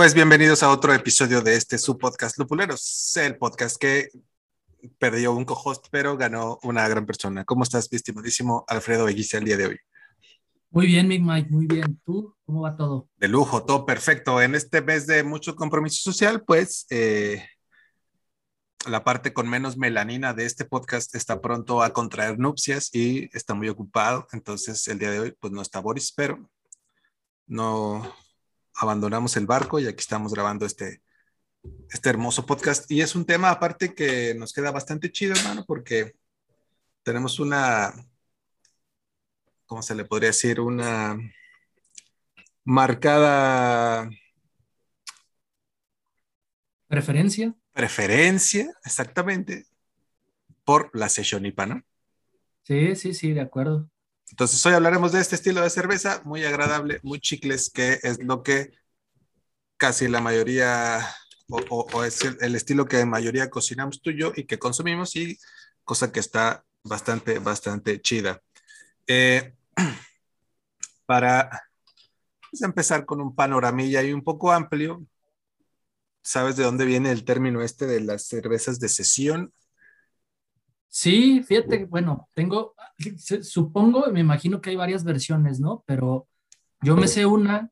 Pues bienvenidos a otro episodio de este su podcast Lupuleros, el podcast que perdió un co-host, pero ganó una gran persona. ¿Cómo estás, mi estimadísimo Alfredo Beguisa, el día de hoy? Muy bien, Mick Mike, muy bien. ¿Tú cómo va todo? De lujo, todo perfecto. En este mes de mucho compromiso social, pues eh, la parte con menos melanina de este podcast está pronto a contraer nupcias y está muy ocupado. Entonces, el día de hoy, pues no está Boris, pero no abandonamos el barco y aquí estamos grabando este, este hermoso podcast. Y es un tema aparte que nos queda bastante chido, hermano, porque tenemos una ¿cómo se le podría decir? Una marcada preferencia. Preferencia, exactamente, por la sesión IPA, ¿no? Sí, sí, sí, de acuerdo. Entonces hoy hablaremos de este estilo de cerveza, muy agradable, muy chicles, que es lo que casi la mayoría, o, es el, estilo que en mayoría cocinamos tú y yo y que consumimos, y cosa que está bastante, bastante chida. Eh, para empezar con un panoramilla y un poco amplio. ¿Sabes de dónde viene el término este de las cervezas de sesión? Sí, fíjate, bueno, tengo, supongo, me imagino que hay varias versiones, ¿no? Pero yo me sé una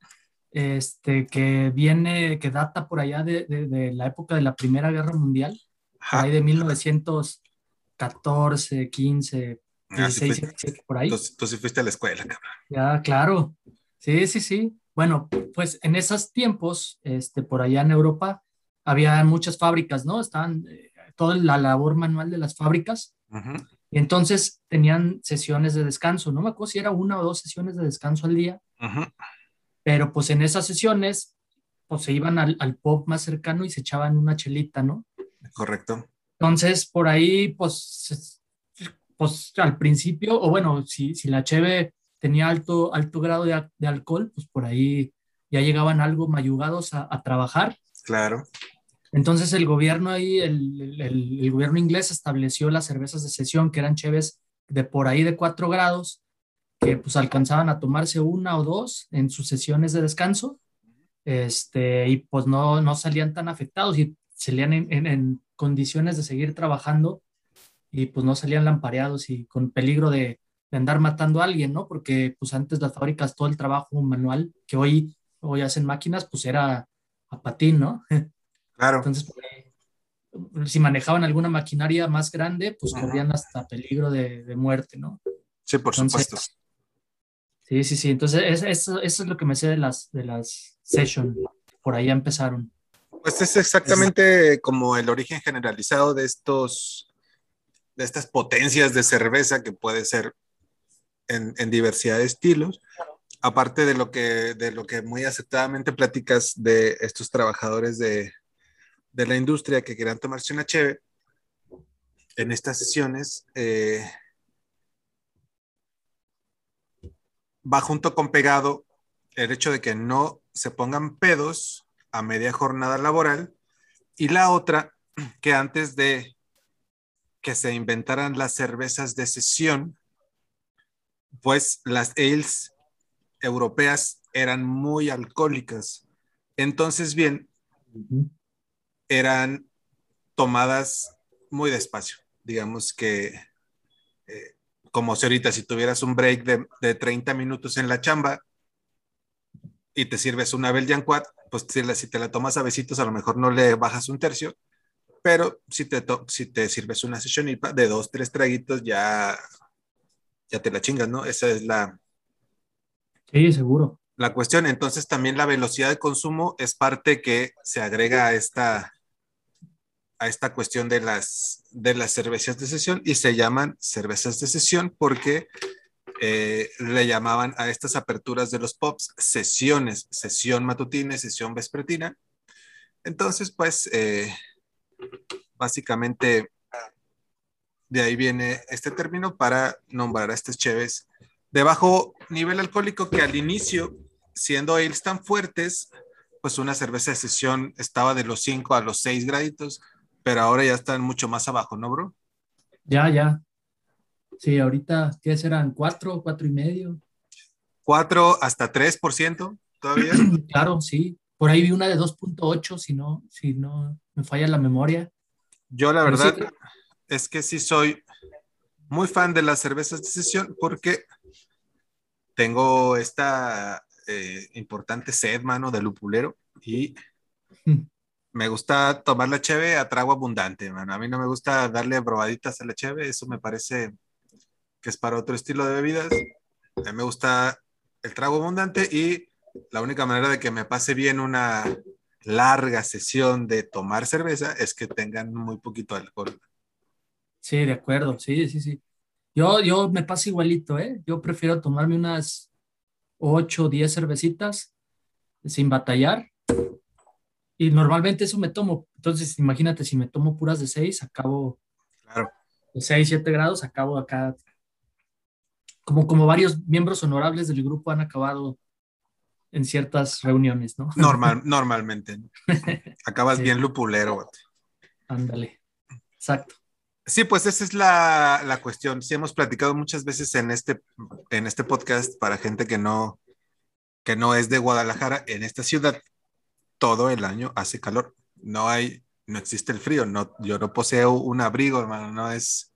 este, que viene, que data por allá de, de, la época de la Primera Guerra Mundial, ahí de 1914, 15, Ah, por ahí. Tú, sí fuiste a la escuela, cabrón. Ya, claro. Sí, sí, sí. Bueno, pues en esos tiempos, este, por allá en Europa, había muchas fábricas, ¿no? Estaban toda la labor manual de las fábricas. Y entonces tenían sesiones de descanso. No me acuerdo si era una o dos sesiones de descanso al día. Pero pues en esas sesiones, pues se iban al, al pop más cercano y se echaban una chelita, ¿no? Correcto. Entonces, por ahí, pues pues al principio, o bueno, si, si la cheve tenía alto, alto grado de, de, alcohol, pues por ahí ya llegaban algo mayugados a, a trabajar. Claro. Entonces el gobierno ahí, el, gobierno inglés estableció las cervezas de sesión, que eran cheves de por ahí de cuatro grados, que pues alcanzaban a tomarse una o dos en sus sesiones de descanso, este, y pues no, no salían tan afectados y salían en, en, en condiciones de seguir trabajando y pues no salían lampareados y con peligro de, de, andar matando a alguien, ¿no? Porque pues antes las fábricas todo el trabajo manual que hoy, hoy hacen máquinas, pues era a patín, ¿no? Claro. Entonces, pues, si manejaban alguna maquinaria más grande, pues -huh. corrían hasta peligro de, de, muerte, ¿no? Sí, por Entonces, supuesto. Sí, sí, sí. Entonces, es, eso, eso es lo que me sé de las, de las session. Por ahí empezaron. Pues es exactamente es... como el origen generalizado de estos de estas potencias de cerveza que puede ser en, en, diversidad de estilos. Aparte de lo, que, de lo que muy aceptadamente platicas de estos trabajadores de, de la industria que quieran tomarse una cheve, en estas sesiones eh, va junto con pegado el hecho de que no se pongan pedos a media jornada laboral y la otra que antes de que se inventaran las cervezas de sesión, pues las ales europeas eran muy alcohólicas. Entonces, bien, eran tomadas muy despacio. Digamos que, eh, como si ahorita, si tuvieras un break de, de, 30 minutos en la chamba y te sirves una Belgian Quad, pues si, la, si te la tomas a besitos, a lo mejor no le bajas un tercio, pero si te, si te sirves una sesión IPA de dos, tres traguitos, ya, ya te la chingas, ¿no? Esa es la... Sí, seguro. La cuestión, entonces también la velocidad de consumo es parte que se agrega a esta, a esta cuestión de las, de las cervezas de sesión y se llaman cervezas de sesión porque eh, le llamaban a estas aperturas de los pops sesiones, sesión matutina, sesión vespertina. Entonces, pues, eh, básicamente de ahí viene este término para nombrar a estas cheves de bajo nivel alcohólico que al inicio, siendo ales tan fuertes, pues una cerveza de sesión estaba de los 5 a los 6 graditos, pero ahora ya están mucho más abajo, ¿no, bro? Ya, ya. Sí, ahorita, ¿qué serán? ¿4, cuatro y medio? 4 hasta 3% todavía. claro, sí. Por ahí vi una de 2.8, si no, si no me falla la memoria. Yo la verdad es que sí soy muy fan de las cervezas de sesión porque tengo esta eh, importante sed, mano, de lupulero y. me gusta tomar la cheve a trago abundante, mano. A mí no me gusta darle probaditas a la cheve, eso me parece que es para otro estilo de bebidas. A mí me gusta el trago abundante y la única manera de que me pase bien una larga sesión de tomar cerveza es que tengan muy poquito alcohol. Sí, de acuerdo, sí, sí, sí. Yo, yo me paso igualito, ¿eh? Yo prefiero tomarme unas 8 o 10 cervecitas sin batallar. Y normalmente eso me tomo. Entonces, imagínate, si me tomo puras de 6, acabo claro. de 6, 7 grados, acabo acá. Como, como varios miembros honorables del grupo han acabado en ciertas reuniones, ¿no? Normal, normalmente. Acabas bien lupulero. Ándale, exacto. Sí, pues esa es la, la, cuestión. Sí, hemos platicado muchas veces en este, en este podcast para gente que no, que no es de Guadalajara. En esta ciudad, todo el año hace calor. No hay, no existe el frío. No, yo no poseo un abrigo, hermano. No es,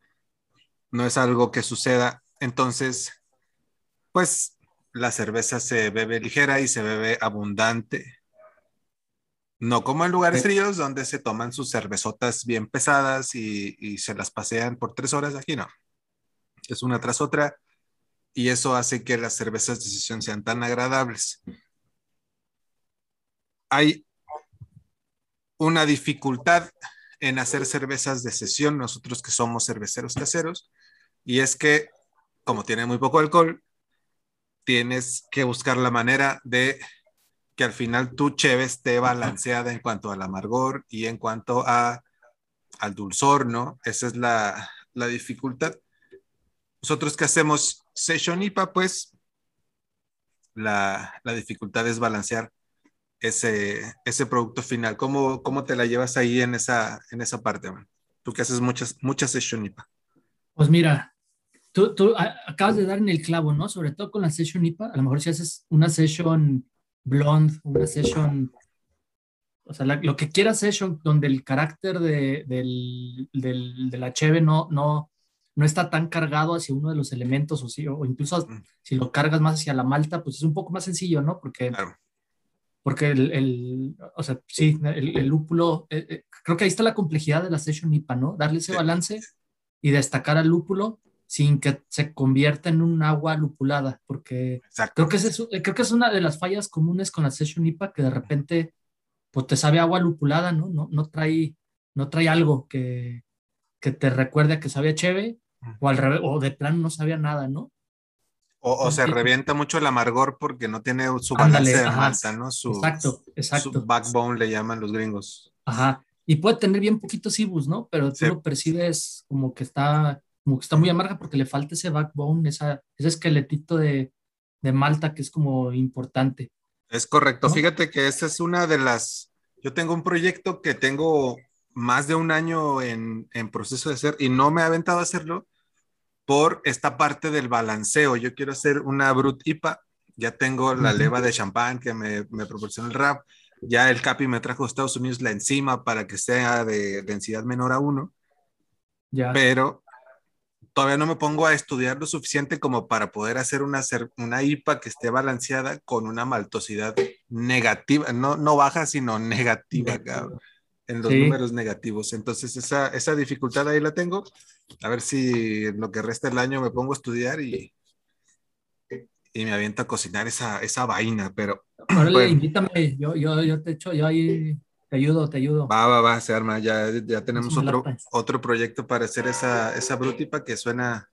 no es algo que suceda. Entonces, pues la cerveza se bebe ligera y se bebe abundante. No como en lugares fríos donde se toman sus cervezotas bien pesadas y, se las pasean por tres horas. Aquí no. Es una tras otra y eso hace que las cervezas de sesión sean tan agradables. Hay una dificultad en hacer cervezas de sesión, nosotros que somos cerveceros caseros, y es que como tiene muy poco alcohol, tienes que buscar la manera de que al final tu cheve esté balanceada en cuanto al amargor y en cuanto a, al dulzor, ¿no? Esa es la, la dificultad. Nosotros que hacemos Session IPA, pues la, la, dificultad es balancear ese, ese producto final. ¿Cómo, ¿Cómo te la llevas ahí en esa, en esa parte, man? Tú que haces muchas, muchas Session IPA. Pues mira, Tú, tú, acabas de dar en el clavo, ¿no? Sobre todo con la session IPA, a lo mejor si haces una session blonde, una session, o sea, lo que quieras session, donde el carácter de, del, del, de la cheve no, no, no está tan cargado hacia uno de los elementos, o, sí, o incluso si lo cargas más hacia la malta, pues es un poco más sencillo, ¿no? Porque, porque el, el, o sea, sí, el, el lúpulo, eh, eh, creo que ahí está la complejidad de la session IPA, ¿no? Darle ese balance y destacar al lúpulo sin que se convierta en un agua lupulada, porque creo que, es, creo que es una de las fallas comunes con la Session IPA, que de repente pues te sabe agua lupulada, ¿no? No, no, trae, no trae algo que, que te recuerde a que sabía cheve, o al revés, o de plano no sabía nada, ¿no? O, se revienta mucho el amargor porque no tiene su balance de malta, ¿no? Su, exacto, exacto. Su backbone le llaman los gringos. Ajá. Y puede tener bien poquitos ibus, ¿no? Pero tú lo percibes como que está como que está muy amarga porque le falta ese backbone, esa, ese esqueletito de, de malta que es como importante. Es correcto. Fíjate que esa es una de las. Yo tengo un proyecto que tengo más de un año en, en proceso de hacer y no me he aventado a hacerlo por esta parte del balanceo. Yo quiero hacer una Brut IPA. Ya tengo la leva de champán que me, me proporciona el rap. Ya el Capi me trajo a Estados Unidos la enzima para que sea de densidad menor a uno. Ya. Pero todavía no me pongo a estudiar lo suficiente como para poder hacer una, una IPA que esté balanceada con una maltosidad negativa, no, no baja, sino negativa, en los números negativos. Entonces, esa, esa dificultad ahí la tengo. A ver si en lo que resta el año me pongo a estudiar y, y me aviento a cocinar esa, esa vaina, pero... invítame, yo, yo, yo te echo, yo ahí te ayudo, te ayudo. Va, va, va, se arma. Ya, ya tenemos otro, otro proyecto para hacer esa, esa brutipa que suena.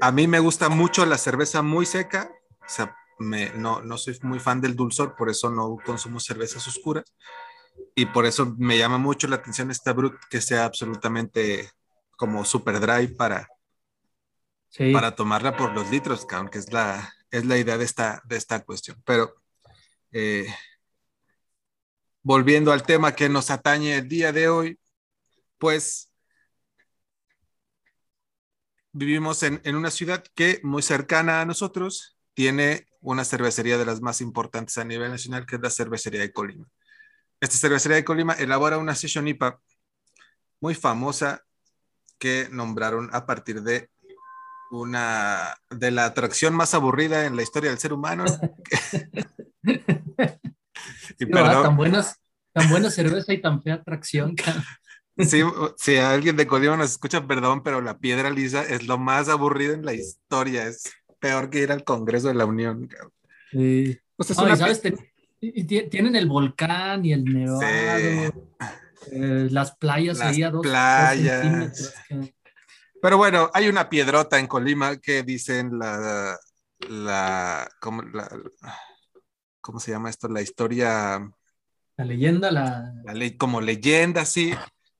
A mí me gusta mucho la cerveza muy seca. O sea, me, no, no soy muy fan del dulzor, por eso no consumo cervezas oscuras. Y por eso me llama mucho la atención esta brut que sea absolutamente como super dry para, para tomarla por los litros, aunque es la, es la idea de esta, de esta cuestión. Pero eh, volviendo al tema que nos atañe el día de hoy, pues vivimos en, una ciudad que muy cercana a nosotros tiene una cervecería de las más importantes a nivel nacional, que es la cervecería de Colima. Esta cervecería de Colima elabora una session IPA muy famosa que nombraron a partir de una de la atracción más aburrida en la historia del ser humano. y perdón, tan buenas, tan buena cerveza y tan fea atracción. Sí, si alguien de Colima nos escucha, perdón, pero la piedra lisa es lo más aburrido en la historia. Es peor que ir al Congreso de la Unión. Sí. ¿sabes? tienen el volcán y el nevado. Eh, las playas ahí a dos, playas. Pero bueno, hay una piedrota en Colima que dicen la, la, ¿cómo, la, ¿cómo se llama esto? La historia. La leyenda, la. la ley, como leyenda, sí,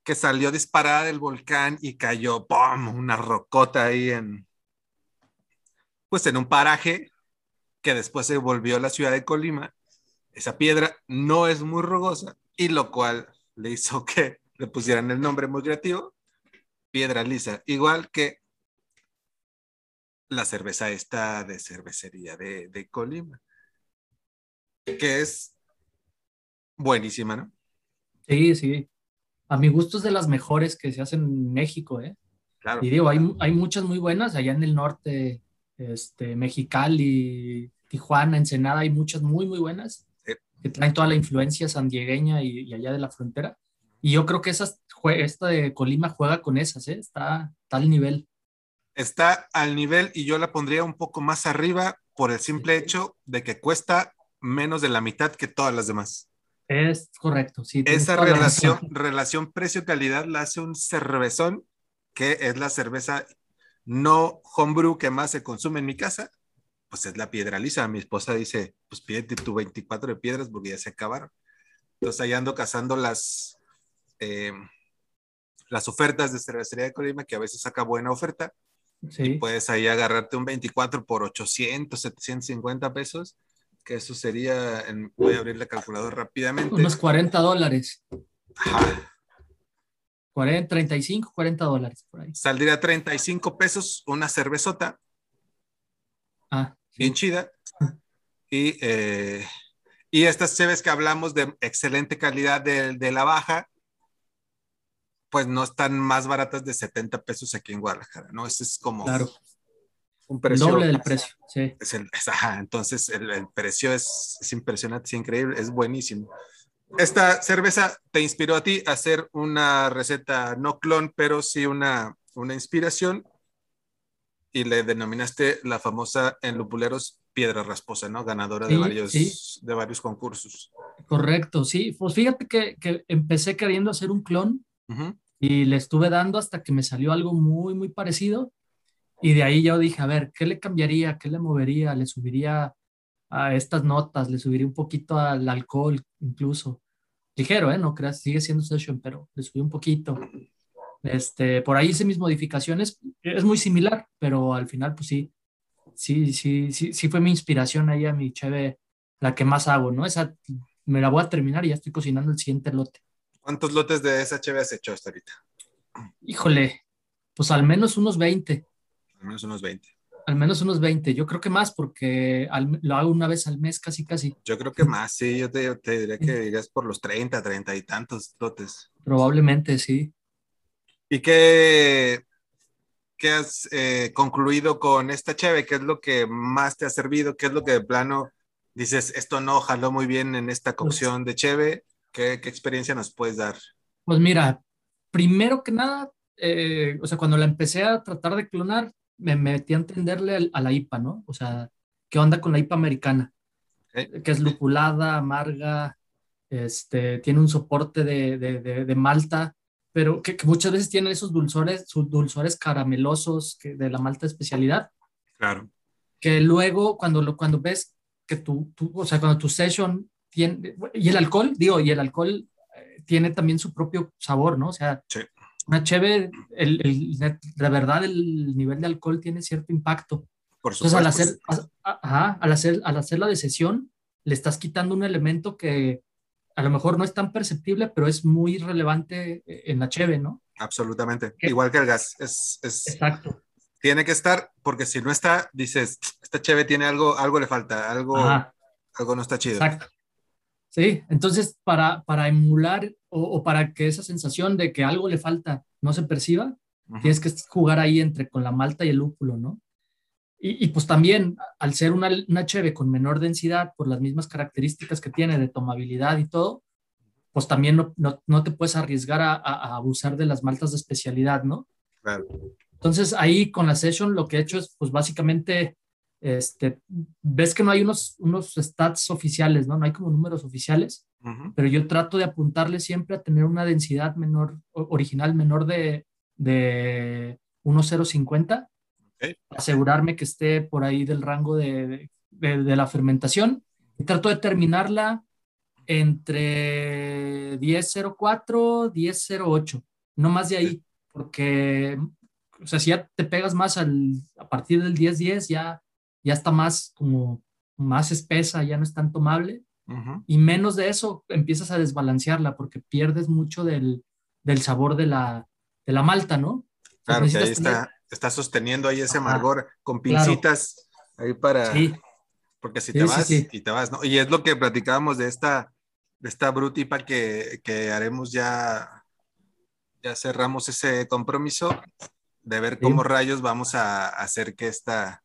que salió disparada del volcán y cayó, ¡pum! Una rocota ahí en. Pues en un paraje que después se volvió la ciudad de Colima. Esa piedra no es muy rugosa y lo cual le hizo que le pusieran el nombre muy creativo, piedra lisa, igual que la cerveza esta de cervecería de, de Colima, que es buenísima, ¿no? Sí, sí. A mi gusto es de las mejores que se hacen en México, ¿eh? Claro. Y digo, hay, hay muchas muy buenas allá en el norte, este, Mexicali, Tijuana, Ensenada, hay muchas muy, muy buenas que traen toda la influencia sandiegueña y, allá de la frontera. Y yo creo que esas, esta de Colima juega con esas, ¿eh? está, al nivel. Está al nivel y yo la pondría un poco más arriba por el simple hecho de que cuesta menos de la mitad que todas las demás. Es correcto, sí. Esa relación, relación precio-calidad la hace un cervezón, que es la cerveza no homebrew que más se consume en mi casa, pues es la piedra lisa. Mi esposa dice, pues pídete tu 24 de piedras porque ya se acabaron. Entonces ahí ando cazando las, eh, las ofertas de cervecería de Colima, que a veces saca buena oferta. Sí. puedes ahí agarrarte un 24 por 800, 750 pesos, que eso sería, voy a abrir la calculadora rápidamente. Unos 40 dólares. Ajá. 40, 35, 40 dólares por ahí. Saldría 35 pesos una cervezota. Ah bien chida. Y, eh, y estas cheves que hablamos de excelente calidad de, la baja, pues no están más baratas de 70 pesos aquí en Guadalajara, ¿no? Ese es como claro. un precio. Doble del precio, sí. Es el, entonces el, precio es, es, impresionante, es increíble, es buenísimo. Esta cerveza te inspiró a ti a hacer una receta no clon, pero sí una, una inspiración y le denominaste la famosa en Lupuleros Piedra Rasposa, ¿no? Ganadora de, varios, de varios concursos. Correcto, sí. Pues fíjate que, que empecé queriendo hacer un clon y le estuve dando hasta que me salió algo muy, muy parecido. Y de ahí yo dije, a ver, ¿qué le cambiaría? ¿Qué le movería? ¿Le subiría a estas notas? ¿Le subiría un poquito al alcohol incluso? Ligero, ¿eh? No creas, sigue siendo session, pero le subí un poquito. Este, por ahí hice mis modificaciones, es muy similar, pero al final, pues sí, sí, sí, sí, sí fue mi inspiración ahí a mi cheve, la que más hago, ¿no? Esa me la voy a terminar y ya estoy cocinando el siguiente lote. ¿Cuántos lotes de esa cheve has hecho hasta ahorita? Híjole, pues al menos unos 20. Al menos unos 20. Al menos unos 20, yo creo que más porque lo hago una vez al mes casi, casi. Yo creo que más, sí, yo te, te diría que digas por los 30, 30 y tantos lotes. Probablemente, sí. ¿Y qué, qué has eh, concluido con esta cheve? ¿Qué es lo que más te ha servido? ¿Qué es lo que de plano dices, esto no jaló muy bien en esta pues cocción de cheve? ¿Qué, experiencia nos puedes dar? Pues mira, primero que nada, eh, o sea, cuando la empecé a tratar de clonar, me metí a entenderle a la IPA, ¿no? O sea, ¿qué onda con la IPA americana? Que es lupulada, amarga, este, tiene un soporte de, de, de malta pero que, muchas veces tienen esos dulzores, sus dulzores caramelosos que, de la malta especialidad. Claro. Que luego cuando, lo, cuando ves que tu, o sea, cuando tu session tiene, y el alcohol, digo, y el alcohol eh, tiene también su propio sabor, ¿no? O sea, una cheve, el, el, de verdad el nivel de alcohol tiene cierto impacto. Por supuesto. Entonces, al hacer, ajá, al hacer, al hacerla de sesión, le estás quitando un elemento que, a lo mejor no es tan perceptible, pero es muy relevante eh, en la cheve, ¿no? Absolutamente. Igual que el gas. Es, es, Exacto. Tiene que estar, porque si no está, dices, esta cheve tiene algo, algo le falta, algo, algo no está chido. Exacto. Sí, entonces para, para emular o, para que esa sensación de que algo le falta no se perciba, tienes que jugar ahí entre con la malta y el lúpulo, ¿no? Y, pues también, al ser una, una cheve con menor densidad, por las mismas características que tiene de tomabilidad y todo, pues también no, no, no te puedes arriesgar a, a, abusar de las maltas de especialidad, ¿no? Claro. Entonces ahí con la session lo que he hecho es pues básicamente, este, ves que no hay unos, unos stats oficiales, ¿no? No hay como números oficiales, pero yo trato de apuntarle siempre a tener una densidad menor, original menor de, de 1,050 asegurarme que esté por ahí del rango de, de, la fermentación. Y trato de terminarla entre 10.04, 10.08, no más de ahí, porque, o sea, si ya te pegas más al, a partir del 10.10, ya, ya está más como más espesa, ya no es tan tomable. Y menos de eso empiezas a desbalancearla porque pierdes mucho del, del sabor de la, de la malta, ¿no? Claro, que ahí está, está sosteniendo ahí ese amargor con pincitas ahí para... Porque si te vas, y te vas, ¿no? Y es lo que platicábamos de esta, de esta brutipa que, que haremos ya, ya cerramos ese compromiso de ver cómo rayos vamos a hacer que esta,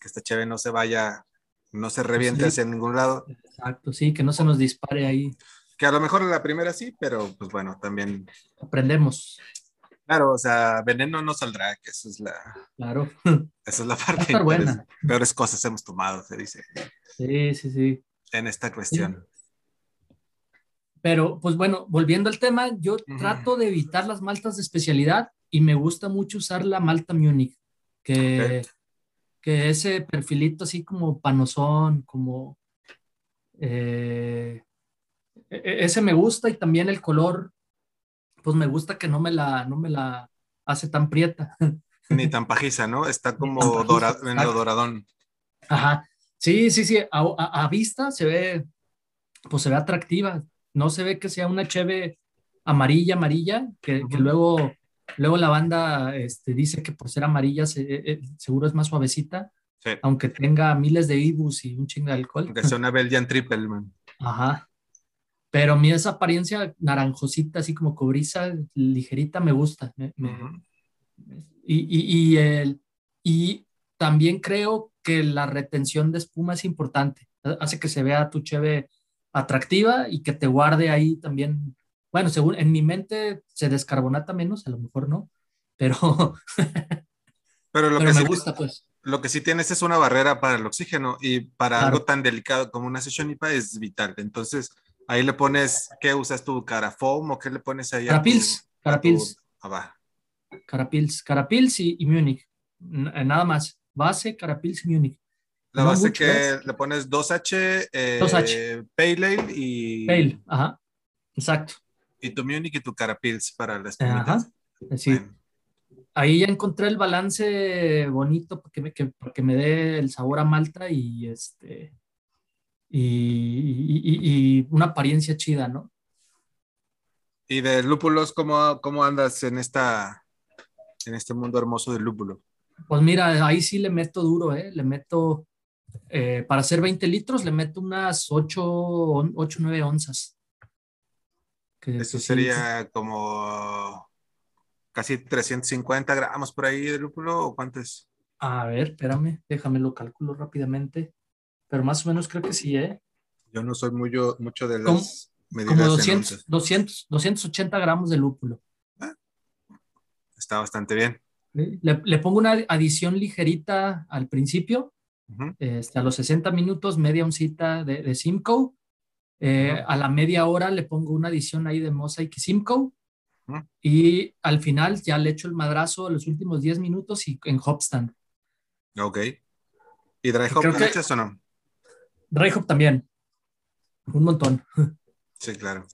que esta cheve no se vaya, no se reviente hacia ningún lado. Exacto, sí, que no se nos dispare ahí. Que a lo mejor en la primera sí, pero pues bueno, también. Aprendemos. Claro, o sea, veneno no saldrá, que eso es la. Claro. Esa es la parte. buena. Peores cosas hemos tomado, se dice. Sí, sí, sí. En esta cuestión. Pero, pues bueno, volviendo al tema, yo trato de evitar las maltas de especialidad y me gusta mucho usar la malta Munich, que, que ese perfilito así como panosón, como. Eh, e, e, ese me gusta y también el color pues me gusta que no me la, no me la hace tan prieta. Ni tan pajiza, ¿no? Está como en lo doradón. Ajá. Sí, sí, sí. A, vista se ve, pues se ve atractiva. No se ve que sea una cheve amarilla, amarilla, que, luego, luego la banda este, dice que por ser amarilla eh, eh, seguro es más suavecita. Aunque tenga miles de ibus y un chingo de alcohol. Aunque sea una Belgian Triple, man. Ajá. Pero a mí esa apariencia naranjosita, así como cobriza, ligerita, me gusta. y, y, y, el, y también creo que la retención de espuma es importante. Hace que se vea tu cheve atractiva y que te guarde ahí también. Bueno, según en mi mente se descarbonata menos, a lo mejor no, pero, pero, lo que me gusta, pues. Lo que sí tienes es una barrera para el oxígeno y para algo tan delicado como una sesión IPA es vital. Entonces, Ahí le pones, ¿qué usas tú? ¿Carafom o qué le pones ahí? Carapils, Carapils. Ah, va. Carapils, Carapils y, Munich. Eh, nada más. Base, Carapils y Munich. La base que le pones 2H, eh, 2H. Pale Ale y... Pale, ajá. Exacto. Y tu Munich y tu Carapils para las Ajá. Sí. Ahí ya encontré el balance bonito porque me, que, porque me dé el sabor a Malta y este y, una apariencia chida, ¿no? ¿Y de lúpulos, cómo, cómo andas en, esta, en este mundo hermoso del lúpulo? Pues mira, ahí sí le meto duro, ¿eh? Le meto, eh, para hacer 20 litros, le meto unas 8, 8 9 onzas. Eso sería como casi 350 gramos por ahí de lúpulo, ¿o cuánto es? A ver, espérame, déjame lo calculo rápidamente pero más o menos creo que sí, ¿eh? Yo no soy muy, mucho de las medidas. Como 200, 200, 280 gramos de lúpulo. Ah, está bastante bien. Le, le, pongo una adición ligerita al principio, este, a los 60 minutos, media oncita de, de Simcoe. Eh, a la media hora le pongo una adición ahí de Mosaic y Simcoe. Y al final ya le echo el madrazo a los últimos 10 minutos y en Hopstand. Ok. ¿Y dry hop echas o no? Dry también. Un montón. Sí, claro.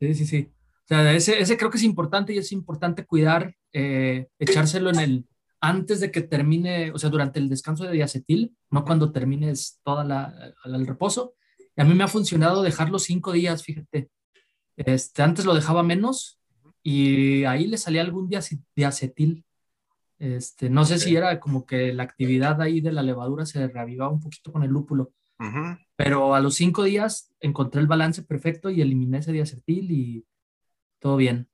Sí, sí, sí. O sea, ese, ese creo que es importante y es importante cuidar, eh, echárselo en el, antes de que termine, o sea, durante el descanso de diacetil, no cuando termines toda la, el reposo. Y a mí me ha funcionado dejarlo cinco días, fíjate. Este, antes lo dejaba menos y ahí le salía algún diacetil. Este, no sé si era como que la actividad ahí de la levadura se reavivaba un poquito con el lúpulo. Pero a los cinco días encontré el balance perfecto y eliminé ese diacetil y todo bien.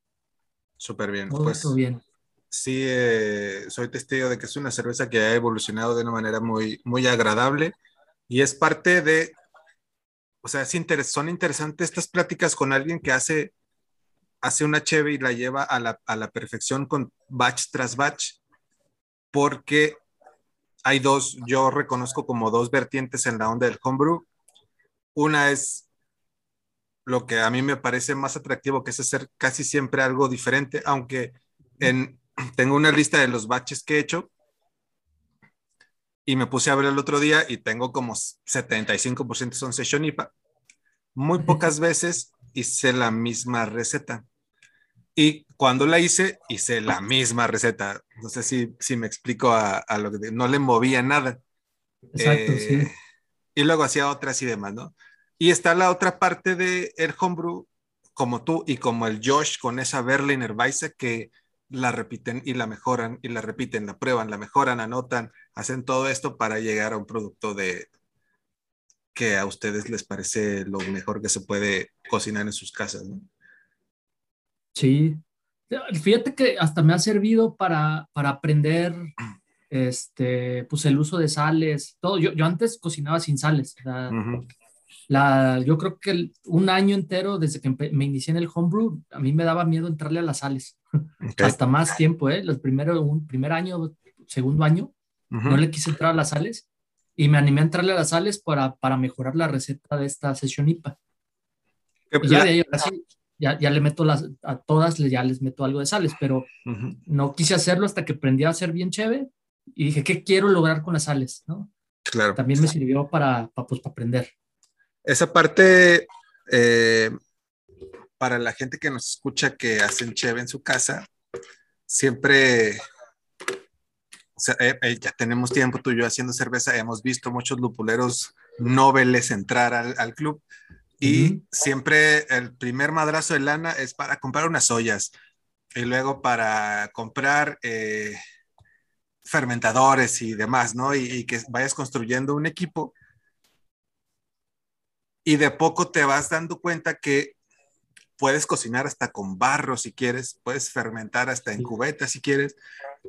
Súper bien. Todo, pues, bien. Sí, eh, soy testigo de que es una cerveza que ha evolucionado de una manera muy, muy agradable y es parte de, o sea, son interesantes estas pláticas con alguien que hace, hace una cheve y la lleva a la, a la perfección con batch tras batch, porque hay dos, yo reconozco como dos vertientes en la onda del homebrew. Una es lo que a mí me parece más atractivo, que es hacer casi siempre algo diferente, aunque en, tengo una lista de los batches que he hecho y me puse a ver el otro día y tengo como 75% son session IPA. Muy pocas veces hice la misma receta. Y cuando la hice, hice la misma receta. No sé si, si me explico a, lo que no le movía nada. Exacto, sí. Eh, y luego hacía otras y demás, ¿no? Y está la otra parte de el homebrew, como tú y como el Josh con esa Berliner Weisse que la repiten y la mejoran y la repiten, la prueban, la mejoran, anotan, hacen todo esto para llegar a un producto de que a ustedes les parece lo mejor que se puede cocinar en sus casas, ¿no? Sí, fíjate que hasta me ha servido para, para aprender este, pues el uso de sales, todo. Yo, yo antes cocinaba sin sales. la, yo creo que un año entero desde que me inicié en el homebrew, a mí me daba miedo entrarle a las sales. hasta más tiempo, ¿eh? Los primeros, un primer año, segundo año, no le quise entrar a las sales y me animé a entrarle a las sales para, para mejorar la receta de esta sesión IPA. ya de ahí, así, ya, ya le meto las, a todas, ya les meto algo de sales, pero no quise hacerlo hasta que aprendí a hacer bien chévere y dije, ¿qué quiero lograr con las sales? ¿no? Claro. También me sirvió para, para, pues, para aprender. Esa parte, eh, para la gente que nos escucha que hacen cheve en su casa, siempre, o sea, eh, eh, ya tenemos tiempo tú y yo haciendo cerveza, hemos visto muchos lupuleros nobles entrar al, al club y siempre el primer madrazo de lana es para comprar unas ollas y luego para comprar eh, fermentadores y demás, ¿no? Y, que vayas construyendo un equipo. Y de poco te vas dando cuenta que puedes cocinar hasta con barro si quieres, puedes fermentar hasta en cubeta si quieres,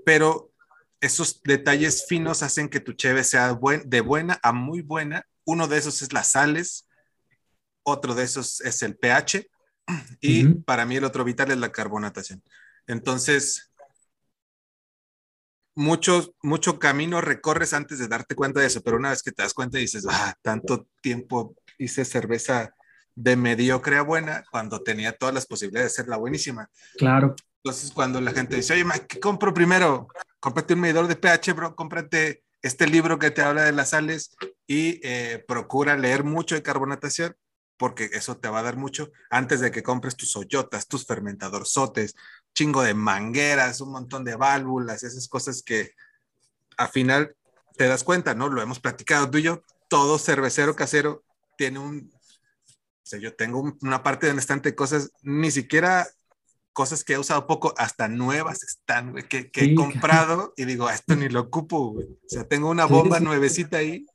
pero esos detalles finos hacen que tu cheve sea de buena a muy buena. Uno de esos es las sales, otro de esos es el pH y para mí el otro vital es la carbonatación. Entonces, mucho, mucho camino recorres antes de darte cuenta de eso, pero una vez que te das cuenta dices, ah, tanto tiempo hice cerveza de mediocre a buena cuando tenía todas las posibilidades de ser la buenísima. Claro. Entonces, cuando la gente dice, oye, ¿qué compro primero? Cómprate un medidor de pH, bro, cómprate este libro que te habla de las sales y eh, procura leer mucho de carbonatación porque eso te va a dar mucho antes de que compres tus hoyotas, tus fermentadorzotes, chingo de mangueras, un montón de válvulas, esas cosas que al final te das cuenta, ¿no? Lo hemos platicado tú y yo, todo cervecero casero tiene un, o sea, yo tengo una parte de un estante de cosas, ni siquiera cosas que he usado poco, hasta nuevas están, que, he comprado y digo, esto ni lo ocupo, O sea, tengo una bomba nuevecita ahí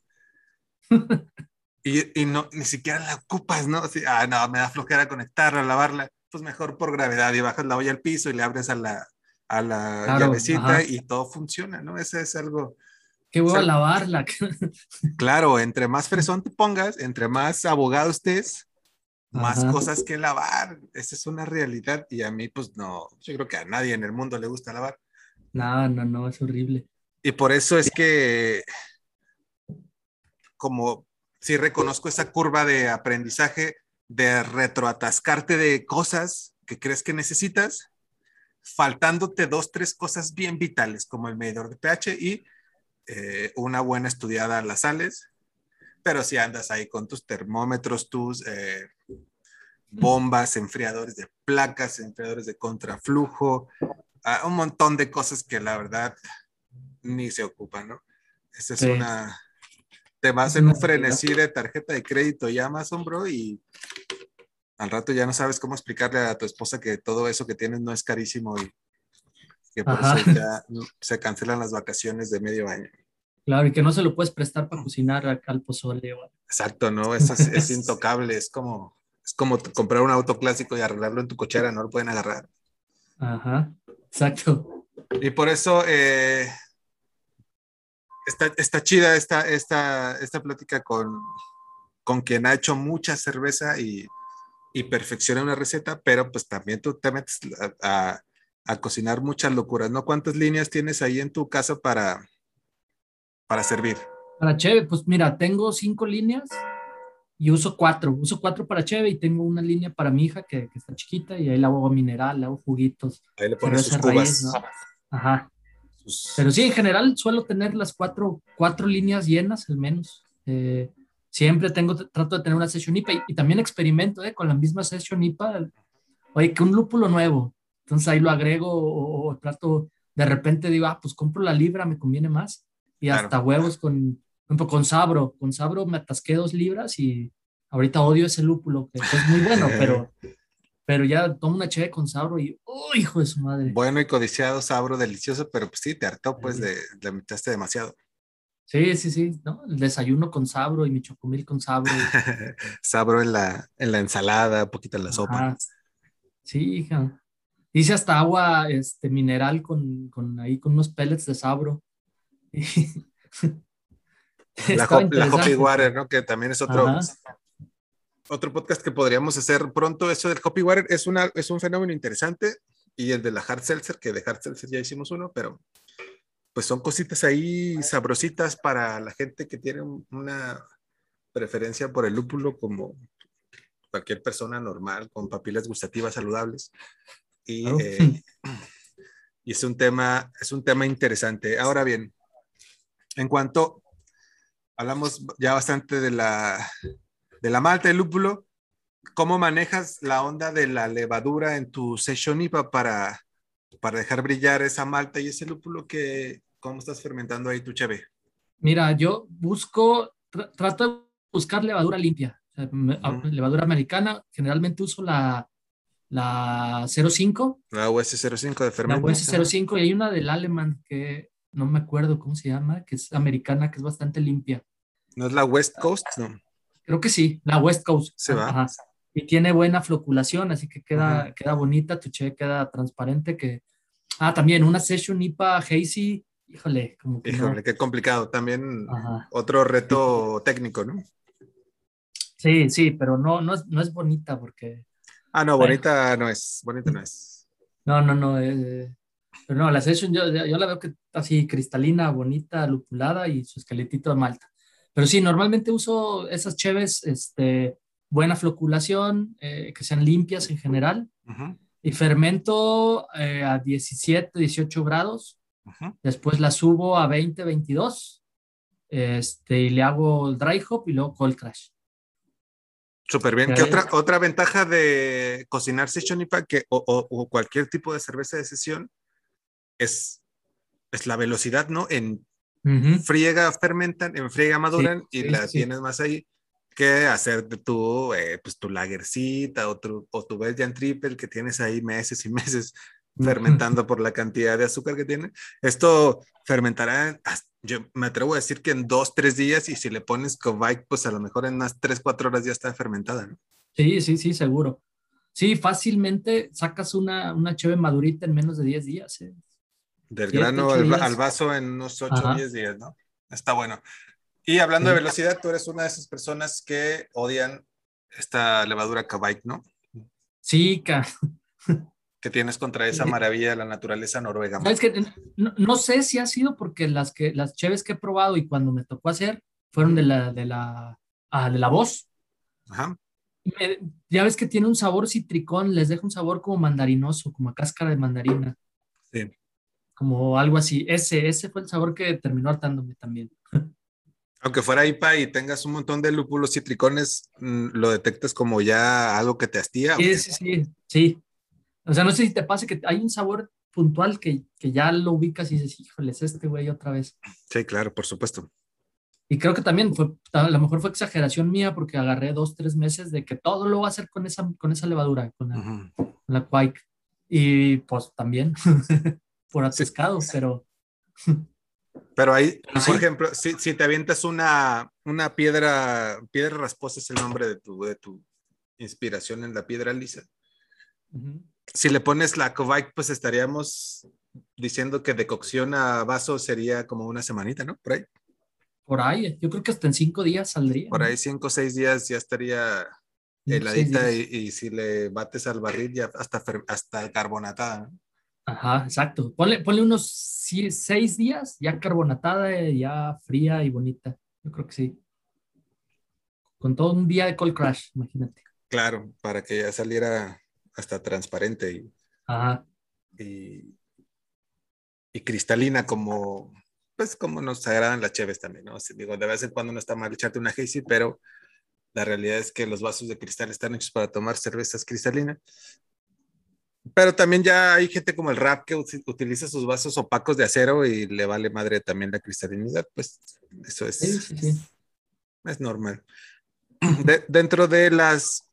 y, no, ni siquiera la ocupas, ¿no? Así, ah, no, me da flojera conectarla, lavarla, pues mejor por gravedad y bajas la olla al piso y le abres a la, a la llavecita y todo funciona, ¿no? Ese es algo... Qué voy a lavarla. claro, entre más fresón te pongas, entre más abogado estés, más cosas que lavar. Esa es una realidad y a mí, pues no, yo creo que a nadie en el mundo le gusta lavar. No, no, no, es horrible. Y por eso es que, como sí reconozco esa curva de aprendizaje de retroatascarte de cosas que crees que necesitas, faltándote dos, tres cosas bien vitales, como el medidor de pH y eh, una buena estudiada a las sales. Pero si andas ahí con tus termómetros, tus eh, bombas, enfriadores de placas, enfriadores de contraflujo, ah, un montón de cosas que la verdad ni se ocupan, ¿no? Esa es una, te vas en un frenesí de tarjeta de crédito y Amazon, bro, y al rato ya no sabes cómo explicarle a tu esposa que todo eso que tienes no es carísimo y que por eso ya se cancelan las vacaciones de medio año. Claro, y que no se lo puedes prestar para cocinar al pozole. Exacto, ¿no? Es, es, intocable, es como, es como comprar un auto clásico y arreglarlo en tu cochera, no lo pueden agarrar. Ajá, exacto. Y por eso eh, está, está, chida esta, esta, esta plática con, con quien ha hecho mucha cerveza y, y perfecciona una receta, pero pues también tú te metes a, a, cocinar muchas locuras, ¿no? ¿Cuántas líneas tienes ahí en tu casa para, para servir? Para Cheve, pues mira, tengo cinco líneas y uso cuatro. Uso cuatro para Cheve y tengo una línea para mi hija que, que está chiquita y ahí le hago mineral, le hago juguitos. Ahí le pones sus cubas. Ajá. Pero sí, en general suelo tener las cuatro, cuatro líneas llenas al menos. Eh, siempre tengo, trato de tener una sesión IPA y, también experimento eh, con la misma sesión IPA. Oye, que un lúpulo nuevo. Entonces ahí lo agrego o, trato, de repente digo, ah, pues compro la libra, me conviene más. Y hasta huevos con, con Sabro. Con Sabro me atasqué dos libras y ahorita odio ese lúpulo, que es muy bueno, pero, pero ya tomo una cheve con Sabro y, ¡oh, hijo de su madre! Bueno y codiciado, Sabro, delicioso, pero pues sí, te hartó, pues, de, le metiste demasiado. Sí, sí, sí, ¿no? El desayuno con sabro y mi chocomil con sabro. sabro en la, en la ensalada, un poquito en la sopa. Sí, hija. Hice hasta agua este, mineral con, con ahí con unos pellets de sabro. la, Hoppy Water, ¿no? Que también es otro, otro podcast que podríamos hacer pronto. Eso del Hoppy Water es, una, es un fenómeno interesante. Y el de la Hard Seltzer, que de Hard Seltzer ya hicimos uno, pero pues son cositas ahí sabrositas para la gente que tiene una preferencia por el lúpulo como cualquier persona normal con papilas gustativas saludables. Y, eh, y, es, un tema, es un tema interesante. Ahora bien, en cuanto hablamos ya bastante de la, de la malta, del lúpulo, ¿cómo manejas la onda de la levadura en tu session IPA para, para dejar brillar esa malta y ese lúpulo que, ¿Cómo estás fermentando ahí tu cheve? Mira, yo busco, trato de buscar levadura limpia, levadura americana. Generalmente uso la, la 05. La US05 de fermento. La US05 y hay una del alemán que no me acuerdo cómo se llama, que es americana, que es bastante limpia. ¿No es la West Coast? No. Creo que sí, la West Coast. Se va. Y tiene buena floculación, así que queda, queda bonita, tu cheve queda transparente. Que... Ah, también una Session IPA Hazy híjole, como que Híjole, qué complicado. También otro reto técnico, ¿no? Sí, sí, pero no, no, es, no es bonita porque... Ah, no, bonita no es, bonita no es. No, no, no, eh, pero no, la session yo, yo, la veo que así cristalina, bonita, lupulada y su esqueletito de malta. Pero sí, normalmente uso esas cheves, este, buena floculación, eh, que sean limpias en general, y fermento eh, a 17, 18 grados, Después la subo a 20, 22. Este, y le hago dry hop y luego cold crash. Súper bien. ¿Qué otra, otra ventaja de cocinar session IPA que, o, cualquier tipo de cerveza de sesión es, es la velocidad, ¿no? En friega fermentan, en friega maduran y la tienes más ahí que hacer tu, eh, pues, tu lagercita o tu, o tu Belgian Triple que tienes ahí meses y meses fermentando por la cantidad de azúcar que tiene. Esto fermentará, yo me atrevo a decir que en dos, tres días y si le pones Kovike, pues a lo mejor en unas tres, cuatro horas ya está fermentada, ¿no? Sí, sí, sí, seguro. Sí, fácilmente sacas una, una cheve madurita en menos de 10 días. ¿eh? Del grano al, vaso en unos 8 o 10 días, ¿no? Está bueno. Y hablando de velocidad, tú eres una de esas personas que odian esta levadura Kavike, ¿no? Sí, que tienes contra esa maravilla de la naturaleza noruega. que no, sé si ha sido porque las que las cheves que he probado y cuando me tocó hacer fueron de la de la ah, de la voz. Ajá. ya ves que tiene un sabor citricón, les deja un sabor como mandarinoso, como a cáscara de mandarina. Sí. Como algo así. Ese, ese fue el sabor que terminó hartándome también. Aunque fuera IPA y tengas un montón de lúpulos citricones, mm, ¿lo detectas como ya algo que te hastía? Sí, sí, sí, sí. O sea, no sé si te pasa que hay un sabor puntual que, que ya lo ubicas y dices, híjole, es este güey otra vez. Sí, claro, por supuesto. Y creo que también fue, a lo mejor fue exageración mía porque agarré dos, tres meses de que todo lo voy a hacer con esa, con esa levadura, con la, Quake. Y pues también. por atascado, pero... Pero ahí, por ejemplo, si, si, te avientas una, una piedra, piedra rasposa es el nombre de tu, de tu inspiración en la piedra lisa. Si le pones la Kovike, pues estaríamos diciendo que de cocción a vaso sería como una semanita, ¿no? Por ahí. Por ahí, yo creo que hasta en cinco días saldría. Por ahí cinco o seis días ya estaría heladita y, y, si le bates al barril ya hasta, hasta carbonatada. ¿no? Ajá, exacto. Ponle, ponle unos seis días ya carbonatada, ya fría y bonita. Yo creo que sí. Con todo un día de cold crash, imagínate. Claro, para que ya saliera hasta transparente y, Ajá. y, y cristalina como, pues como nos agradan las cheves también, ¿no? digo, de vez en cuando no está mal echarte una hazy, pero la realidad es que los vasos de cristal están hechos para tomar cervezas cristalinas. Pero también ya hay gente como el rap que utiliza sus vasos opacos de acero y le vale madre también la cristalinidad, pues eso es, sí, sí, sí. es normal. De, dentro de las,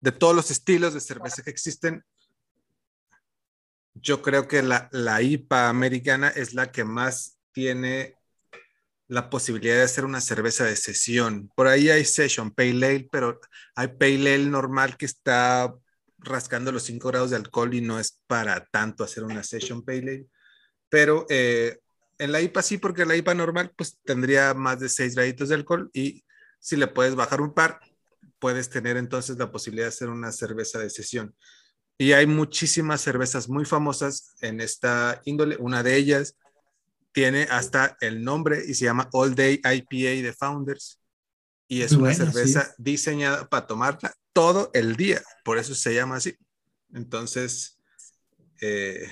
de todos los estilos de cerveza que existen, yo creo que la, la IPA americana es la que más tiene la posibilidad de hacer una cerveza de sesión. Por ahí hay Session Pale Ale, pero hay Pale Ale normal que está rascando los 5 grados de alcohol y no es para tanto hacer una Session Pale Ale. Pero eh, en la IPA sí, porque la IPA normal pues tendría más de 6 graditos de alcohol y si le puedes bajar un par, puedes tener entonces la posibilidad de hacer una cerveza de sesión. Y hay muchísimas cervezas muy famosas en esta índole. Una de ellas tiene hasta el nombre y se llama All Day IPA de Founders. Y es una cerveza diseñada para tomarla todo el día. Por eso se llama así. Entonces, eh,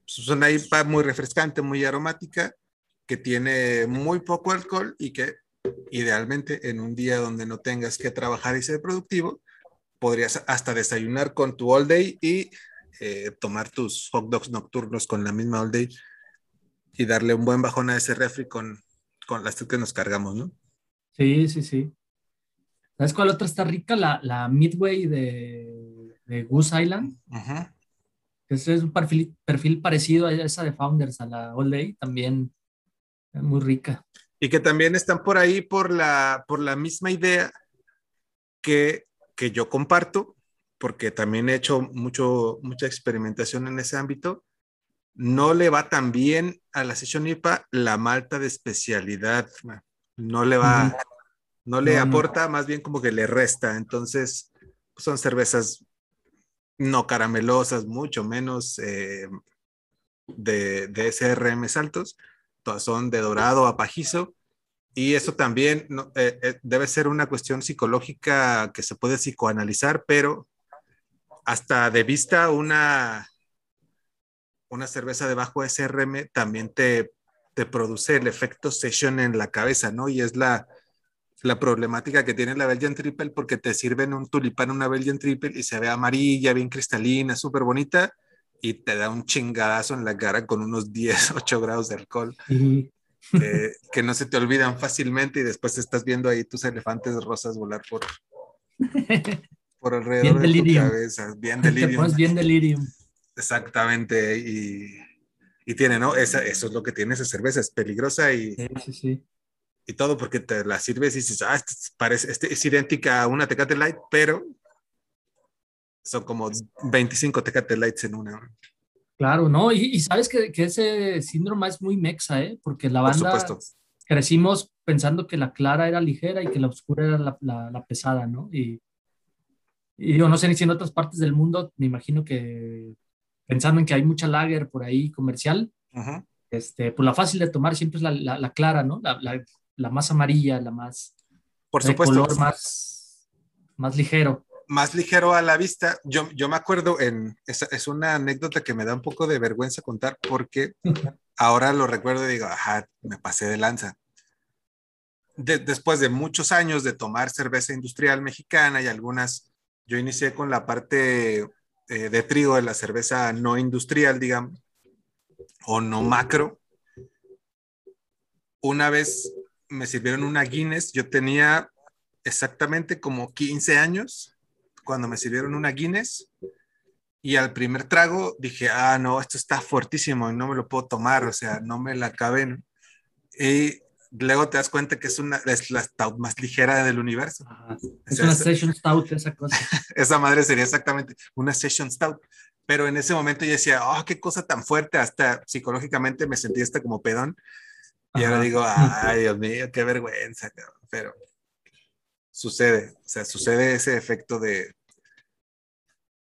pues, es una IPA muy refrescante, muy aromática, que tiene muy poco alcohol y que idealmente en un día donde no tengas que trabajar y ser productivo, podrías hasta desayunar con tu all day y eh, tomar tus hot dogs nocturnos con la misma all day y darle un buen bajón a ese refri con, con las que nos cargamos, ¿no? Sí, sí, sí. ¿Sabes cuál otra está rica? La, la Midway de, de Goose Island. Ajá. Ese es un perfil, perfil parecido a esa de Founders, a la All Day, también es muy rica. Y que también están por ahí por la, por la misma idea que, que yo comparto, porque también he hecho mucho, mucha experimentación en ese ámbito. No le va tan bien a la sesión IPA la malta de especialidad. No le va, uh -huh. no le no, aporta, no. más bien como que le resta. Entonces, son cervezas no caramelosas, mucho menos eh, de, de SRM altos. Todas son de dorado a pajizo. Y eso también no, eh, eh, debe ser una cuestión psicológica que se puede psicoanalizar, pero hasta de vista una, una cerveza de bajo SRM también te, te produce el efecto session en la cabeza, ¿no? Y es la, la problemática que tiene la Belgian Triple porque te sirven un tulipán, una Belgian Triple y se ve amarilla, bien cristalina, súper bonita y te da un chingadazo en la cara con unos 10, 8 grados de alcohol. Uh -huh. eh, que no se te olvidan fácilmente y después estás viendo ahí tus elefantes rosas volar por, por alrededor bien de tu cabeza. Bien delirium. Te pones bien delirium. Exactamente. Y, y tiene, ¿no? Esa, eso es lo que tiene esa cerveza. Es peligrosa y, sí, sí, sí. y todo porque te la sirves y dices, ah, este parece, este es idéntica a una Tecate Light, pero son como 25 Tecate Lights en una. Claro, ¿no? Y, y sabes que, que, ese síndrome es muy mexa, ¿eh? Porque la banda crecimos pensando que la clara era ligera y que la oscura era la, la, la pesada, ¿no? Y, y yo no sé si en otras partes del mundo, me imagino que pensando en que hay mucha lager por ahí comercial, -huh. este, pues la fácil de tomar siempre es la, la, la clara, ¿no? La, más amarilla, la más... Por supuesto. color más, más ligero más ligero a la vista. Yo, yo me acuerdo en, es, es, una anécdota que me da un poco de vergüenza contar porque ahora lo recuerdo y digo, ajá, me pasé de lanza. De, después de muchos años de tomar cerveza industrial mexicana y algunas, yo inicié con la parte eh, de trigo de la cerveza no industrial, digamos, o no macro. Una vez me sirvieron una Guinness, yo tenía exactamente como 15 años cuando me sirvieron una Guinness Y al primer trago dije, ah, no, esto está fuertísimo y no me lo puedo tomar, o sea, no me la caben. Y luego te das cuenta que es, una, es la stout más ligera del universo. Es una session stout esa cosa. esa madre sería exactamente una session stout. Pero en ese momento yo decía, oh, qué cosa tan fuerte, hasta psicológicamente me sentí hasta como pedón. Y ahora digo, ay, Dios mío, qué vergüenza, pero sucede, o sea, sucede ese efecto de,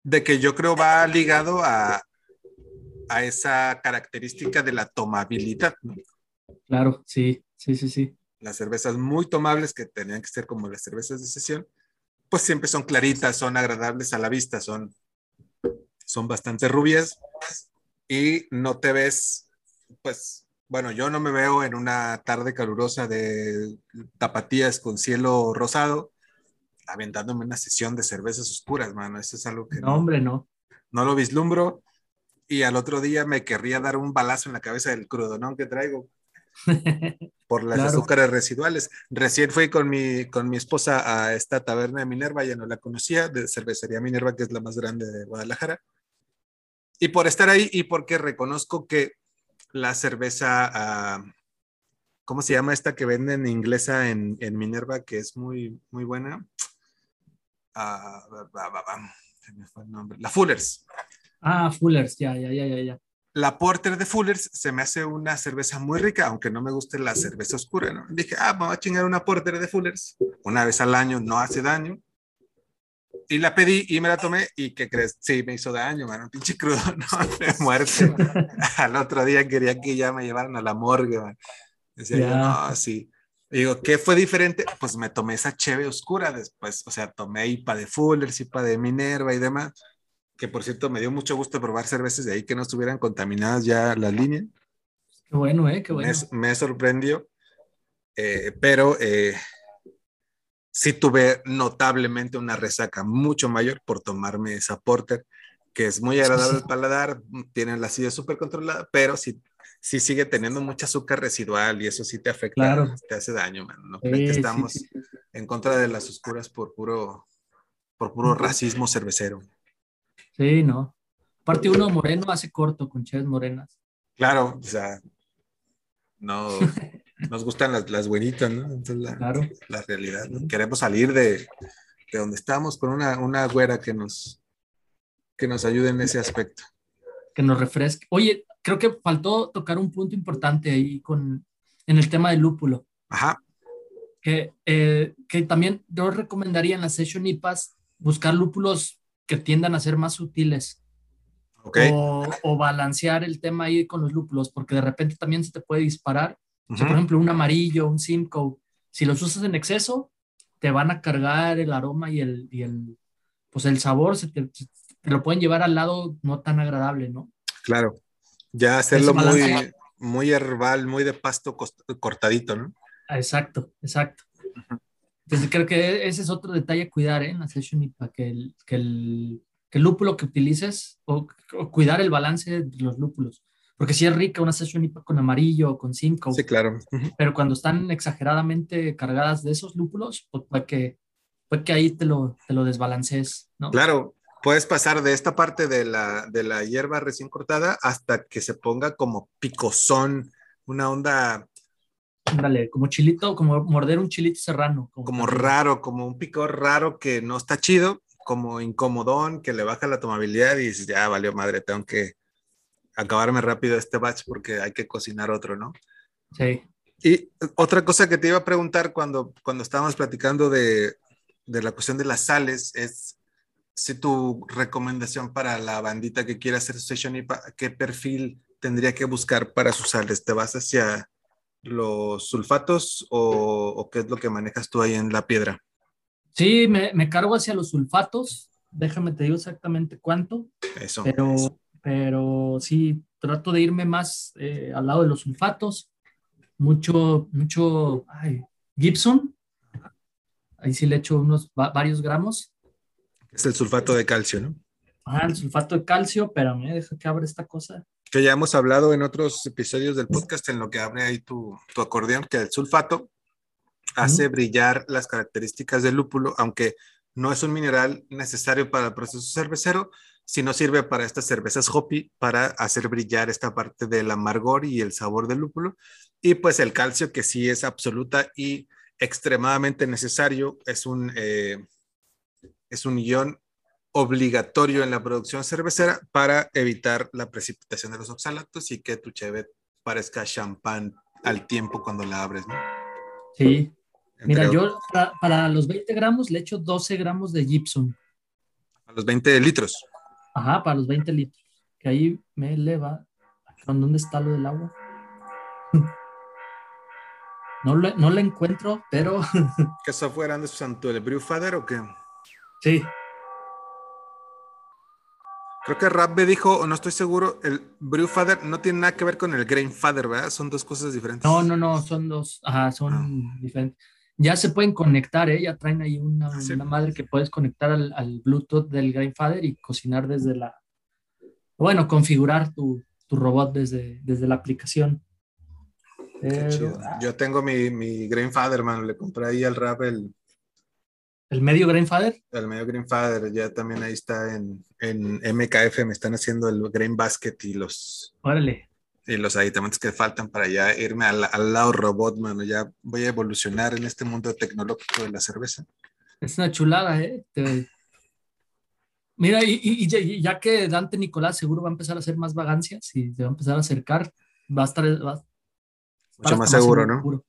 de que yo creo va ligado a, a esa característica de la tomabilidad. Claro, sí, sí, sí, sí. Las cervezas muy tomables que tenían que ser como las cervezas de sesión, pues siempre son claritas, son agradables a la vista, son, son bastante rubias y no te ves, pues, bueno, yo no me veo en una tarde calurosa de tapatías con cielo rosado, aventándome una sesión de cervezas oscuras, mano. Eso es algo que. No, hombre, no. No lo vislumbro. Y al otro día me querría dar un balazo en la cabeza del crudonón que traigo por las azúcares residuales. Recién fui con mi, con mi esposa a esta taberna de Minerva, ya no la conocía, de cervecería Minerva, que es la más grande de Guadalajara. Y por estar ahí y porque reconozco que la cerveza, uh, ¿cómo se llama esta que venden inglesa en, en Minerva, que es muy, muy buena? Ah, la Fullers. Ah, Fullers, ya, ya, ya, ya, La Porter de Fullers se me hace una cerveza muy rica, aunque no me guste la cerveza oscura, ¿no? Dije, ah, vamos a chingar una Porter de Fullers. Una vez al año no hace daño. Y la pedí y me la tomé y ¿qué crees? Sí, me hizo daño, man, un pinche crudo, no, de muerte. al otro día quería que ya me llevaran a la morgue, man. Decía yo, no, sí digo, ¿qué fue diferente? Pues me tomé esa cheve oscura después, o sea, tomé IPA de Fuller, IPA de Minerva y demás, que por cierto me dio mucho gusto probar cervezas de ahí que no estuvieran contaminadas ya la línea. Qué bueno, ¿eh? Qué bueno. Me, sorprendió, eh, pero eh, sí tuve notablemente una resaca mucho mayor por tomarme esa porter, que es muy agradable al paladar, tiene la acidez súper controlada, pero sí sí sigue teniendo mucha azúcar residual y eso sí te afecta, te hace daño, man. No que estamos en contra de las oscuras por puro, por puro racismo cervecero. Sí, no. Aparte uno moreno hace corto con cheves morenas. Claro, o sea, no nos gustan las, las buenitas, ¿no? Entonces la, claro. la realidad, Queremos salir de, de donde estamos con una, una güera que nos, que nos ayude en ese aspecto. Que nos refresque. Oye, creo que faltó tocar un punto importante ahí con, en el tema del lúpulo. Ajá. Que, eh, que también yo recomendaría en las session IPAs buscar lúpulos que tiendan a ser más sutiles. Okay. O, o, balancear el tema ahí con los lúpulos, porque de repente también se te puede disparar. por ejemplo, un amarillo, un Simcoe, si los usas en exceso, te van a cargar el aroma y el, y el pues el sabor, se te, te, lo pueden llevar al lado no tan agradable, ¿no? Claro. Ya hacerlo muy, muy herbal, muy de pasto cortadito, ¿no? Exacto, exacto. Entonces creo que ese es otro detalle a cuidar ¿eh? en la session IPA, que el, que el, que el lúpulo que utilices o, cuidar el balance de los lúpulos. Porque si es rica una session IPA con amarillo o con cinco. Sí, claro. Pero cuando están exageradamente cargadas de esos lúpulos, pues puede que, puede que ahí te lo, te lo desbalancees, ¿no? Claro, puedes pasar de esta parte de la, de la hierba recién cortada hasta que se ponga como picosón, una onda. Dale, como chilito, como morder un chilito serrano. Como, raro, como un picor raro que no está chido, como incomodón, que le baja la tomabilidad y dices, ya valió madre, tengo que acabarme rápido este batch porque hay que cocinar otro, ¿no? Sí. Y otra cosa que te iba a preguntar cuando, cuando estábamos platicando de, de la cuestión de las sales es si tu recomendación para la bandita que quiera hacer session IPA, ¿qué perfil tendría que buscar para sus sales? ¿Te vas hacia los sulfatos o, qué es lo que manejas tú ahí en la piedra? Sí, me, me, cargo hacia los sulfatos. Déjame te digo exactamente cuánto. Eso. Pero, pero sí, trato de irme más eh, al lado de los sulfatos. Mucho, mucho ay, Gibson. Ahí sí le echo unos varios gramos. Es el sulfato de calcio, ¿no? Ah, el sulfato de calcio, pero me deja que abra esta cosa. Que ya hemos hablado en otros episodios del podcast en lo que abre ahí tu, tu acordeón, que el sulfato hace brillar las características del lúpulo, aunque no es un mineral necesario para el proceso cervecero, si no sirve para estas cervezas hoppy para hacer brillar esta parte del amargor y el sabor del lúpulo. Y pues el calcio que sí es absoluta y extremadamente necesario, es un, eh, es un ion obligatorio en la producción cervecera para evitar la precipitación de los oxalatos y que tu cheve parezca champán al tiempo cuando la abres, ¿no? Sí. Mira, yo para, los 20 gramos le echo 12 gramos de gypsum. A los 20 litros. Ajá, para los 20 litros. Que ahí me eleva. ¿Dónde está lo del agua? No le, no le encuentro, pero. ¿Qué software andas usando? ¿El Brewfather o qué? Sí, Creo que Rap me dijo, no estoy seguro, el Brewfather no tiene nada que ver con el Grainfather, ¿verdad? Son dos cosas diferentes. No, no, no, son dos, ajá, son ah. diferentes. Ya se pueden conectar, ¿eh? Ya traen ahí una, una madre que puedes conectar al, al, Bluetooth del Grainfather y cocinar desde la, bueno, configurar tu, tu robot desde, desde la aplicación. Ah. Yo tengo mi, mi Grainfather, man, le compré ahí al Rap el, ¿El medio Grainfather? El medio Grainfather, ya también ahí está en, en MKF, me están haciendo el Grain Basket y los. Órale. Y los aditamentos que faltan para ya irme al, al, lado robot, mano. Ya voy a evolucionar en este mundo tecnológico de la cerveza. Es una chulada, ¿eh? Mira, y, y, ya que Dante Nicolás seguro va a empezar a hacer más vagancias y se va a empezar a acercar, va a estar. Mucho más seguro, ¿no?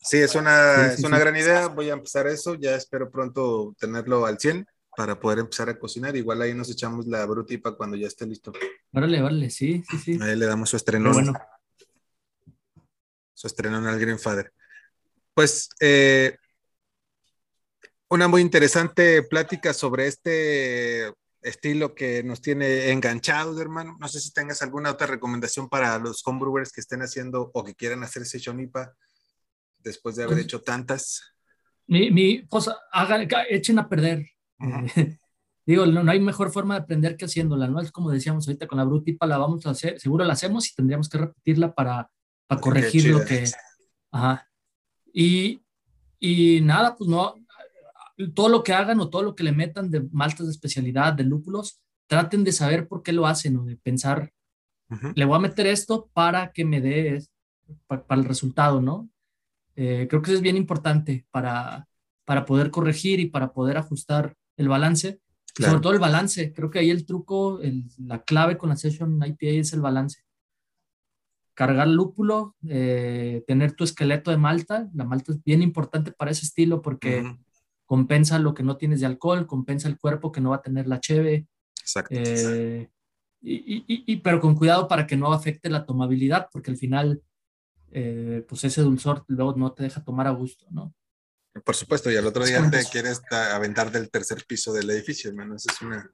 Sí, es una, es una gran idea. Voy a empezar eso. Ya espero pronto tenerlo al 100 para poder empezar a cocinar. Igual ahí nos echamos la brutipa cuando ya esté listo. Órale, órale, sí, sí, sí. Ahí le damos su estreno. Bueno. Su estreno al Greenfather. Pues eh, una muy interesante plática sobre este estilo que nos tiene enganchados, hermano. No sé si tengas alguna otra recomendación para los homebrewers que estén haciendo o que quieran hacer session IPA después de haber pues hecho tantas? Mi, mi pues, hagan, echen a perder. digo, no, hay mejor forma de aprender que haciéndola, ¿no? Es como decíamos ahorita con la brutipa, la vamos a hacer, seguro la hacemos y tendríamos que repetirla para, para corregir lo que... Ajá. Y, y nada, pues no, todo lo que hagan o todo lo que le metan de maltas de especialidad, de lúpulos, traten de saber por qué lo hacen o de pensar, le voy a meter esto para que me dé, para el resultado, ¿no? Eh, creo que eso es bien importante para, para poder corregir y para poder ajustar el balance. Sobre todo el balance. Creo que ahí el truco, la clave con la Session IPA es el balance. Cargar lúpulo, eh, tener tu esqueleto de malta. La malta es bien importante para ese estilo porque compensa lo que no tienes de alcohol, compensa el cuerpo que no va a tener la cheve. Exacto. Eh, y, y, pero con cuidado para que no afecte la tomabilidad, porque al final eh, pues ese dulzor luego no te deja tomar a gusto, ¿no? Por supuesto, y al otro día te quieres aventar del tercer piso del edificio, hermano. Esa es una,